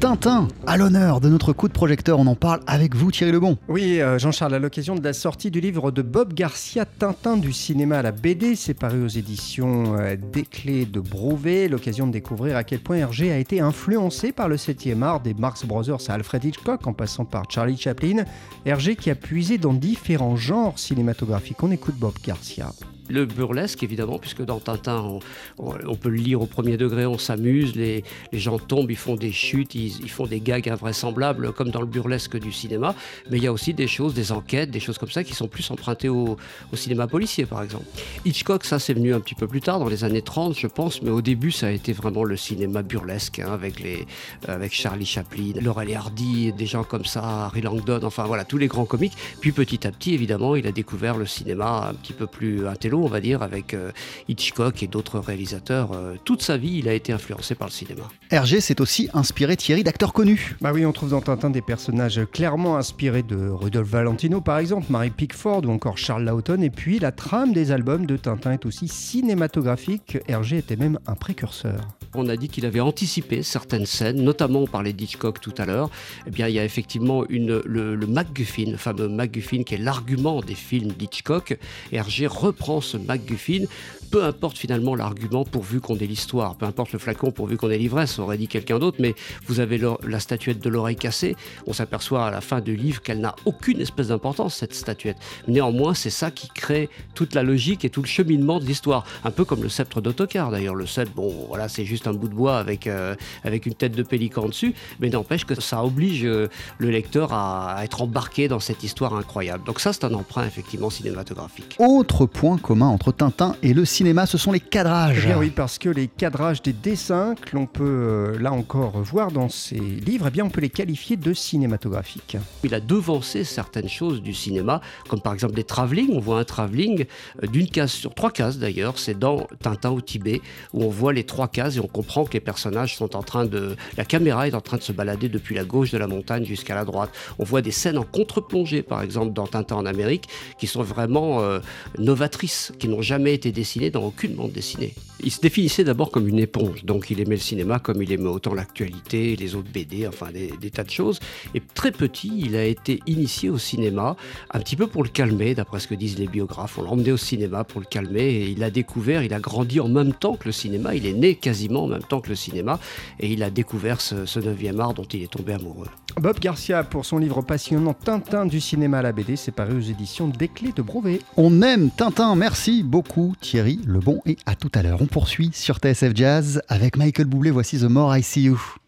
Tintin, à l'honneur de notre coup de projecteur, on en parle avec vous Thierry Lebon. Oui, euh, Jean-Charles, à l'occasion de la sortie du livre de Bob Garcia, Tintin du cinéma à la BD, c'est paru aux éditions euh, Des Clés de Brouvet, l'occasion de découvrir à quel point Hergé a été influencé par le 7e art des Marx Brothers à Alfred Hitchcock en passant par Charlie Chaplin. Hergé qui a puisé dans différents genres cinématographiques. On écoute Bob Garcia le burlesque, évidemment, puisque dans Tintin, on, peut le lire au premier degré, on s'amuse, les, gens tombent, ils font des chutes, ils, font des gags invraisemblables, comme dans le burlesque du cinéma. Mais il y a aussi des choses, des enquêtes, des choses comme ça, qui sont plus empruntées au, cinéma policier, par exemple. Hitchcock, ça, c'est venu un petit peu plus tard, dans les années 30, je pense, mais au début, ça a été vraiment le cinéma burlesque, hein, avec, les, avec Charlie Chaplin, Laurel et Hardy, des gens comme ça, Harry Langdon, enfin voilà, tous les grands comiques. Puis petit à petit, évidemment, il a découvert le cinéma un petit peu plus intello on va dire, avec euh, Hitchcock et d'autres réalisateurs. Euh, toute sa vie, il a été influencé par le cinéma. Hergé s'est aussi inspiré Thierry d'acteurs connus. Bah oui, on trouve dans Tintin des personnages clairement inspirés de Rudolf Valentino par exemple, Mary Pickford ou encore Charles Lawton. Et puis la trame des albums de Tintin est aussi cinématographique. Hergé était même un précurseur. On a dit qu'il avait anticipé certaines scènes, notamment on parlait d'Hitchcock tout à l'heure. Eh bien, il y a effectivement une, le, le MacGuffin, le fameux MacGuffin qui est l'argument des films d'Hitchcock. Hergé reprend ce MacGuffin, peu importe finalement l'argument pourvu qu'on ait l'histoire, peu importe le flacon pourvu qu'on ait l'ivresse, aurait dit quelqu'un d'autre, mais vous avez la statuette de l'oreille cassée, on s'aperçoit à la fin du livre qu'elle n'a aucune espèce d'importance, cette statuette. Néanmoins, c'est ça qui crée toute la logique et tout le cheminement de l'histoire. Un peu comme le sceptre d'autocar d'ailleurs. Le sceptre, bon, voilà, c'est juste un bout de bois avec, euh, avec une tête de pélican dessus, mais n'empêche que ça oblige euh, le lecteur à, à être embarqué dans cette histoire incroyable. Donc ça, c'est un emprunt effectivement cinématographique. Autre point commun entre Tintin et le cinéma, ce sont les cadrages. Eh bien oui, parce que les cadrages des dessins que l'on peut euh, là encore voir dans ces livres, eh bien on peut les qualifier de cinématographiques. Il a devancé certaines choses du cinéma, comme par exemple les travelling. On voit un travelling euh, d'une case sur trois cases d'ailleurs, c'est dans Tintin au Tibet, où on voit les trois cases et on comprend que les personnages sont en train de... La caméra est en train de se balader depuis la gauche de la montagne jusqu'à la droite. On voit des scènes en contre-plongée, par exemple, dans Tintin en Amérique, qui sont vraiment euh, novatrices, qui n'ont jamais été dessinées dans aucune bande dessinée. Il se définissait d'abord comme une éponge, donc il aimait le cinéma comme il aimait autant l'actualité, les autres BD, enfin des, tas de choses. Et très petit, il a été initié au cinéma, un petit peu pour le calmer, d'après ce que disent les biographes. On l'a emmené au cinéma pour le calmer et il a découvert, il a grandi en même temps que le cinéma, il est né quasiment en même temps que le cinéma et il a découvert ce, ce 9e art dont il est tombé amoureux. Bob Garcia, pour son livre passionnant Tintin du cinéma à la BD, c'est paru aux éditions Des Clés de Brouvet. On aime Tintin, merci beaucoup Thierry Lebon et à tout à l'heure. On poursuit sur TSF Jazz avec Michael Boublé, voici The More I See You.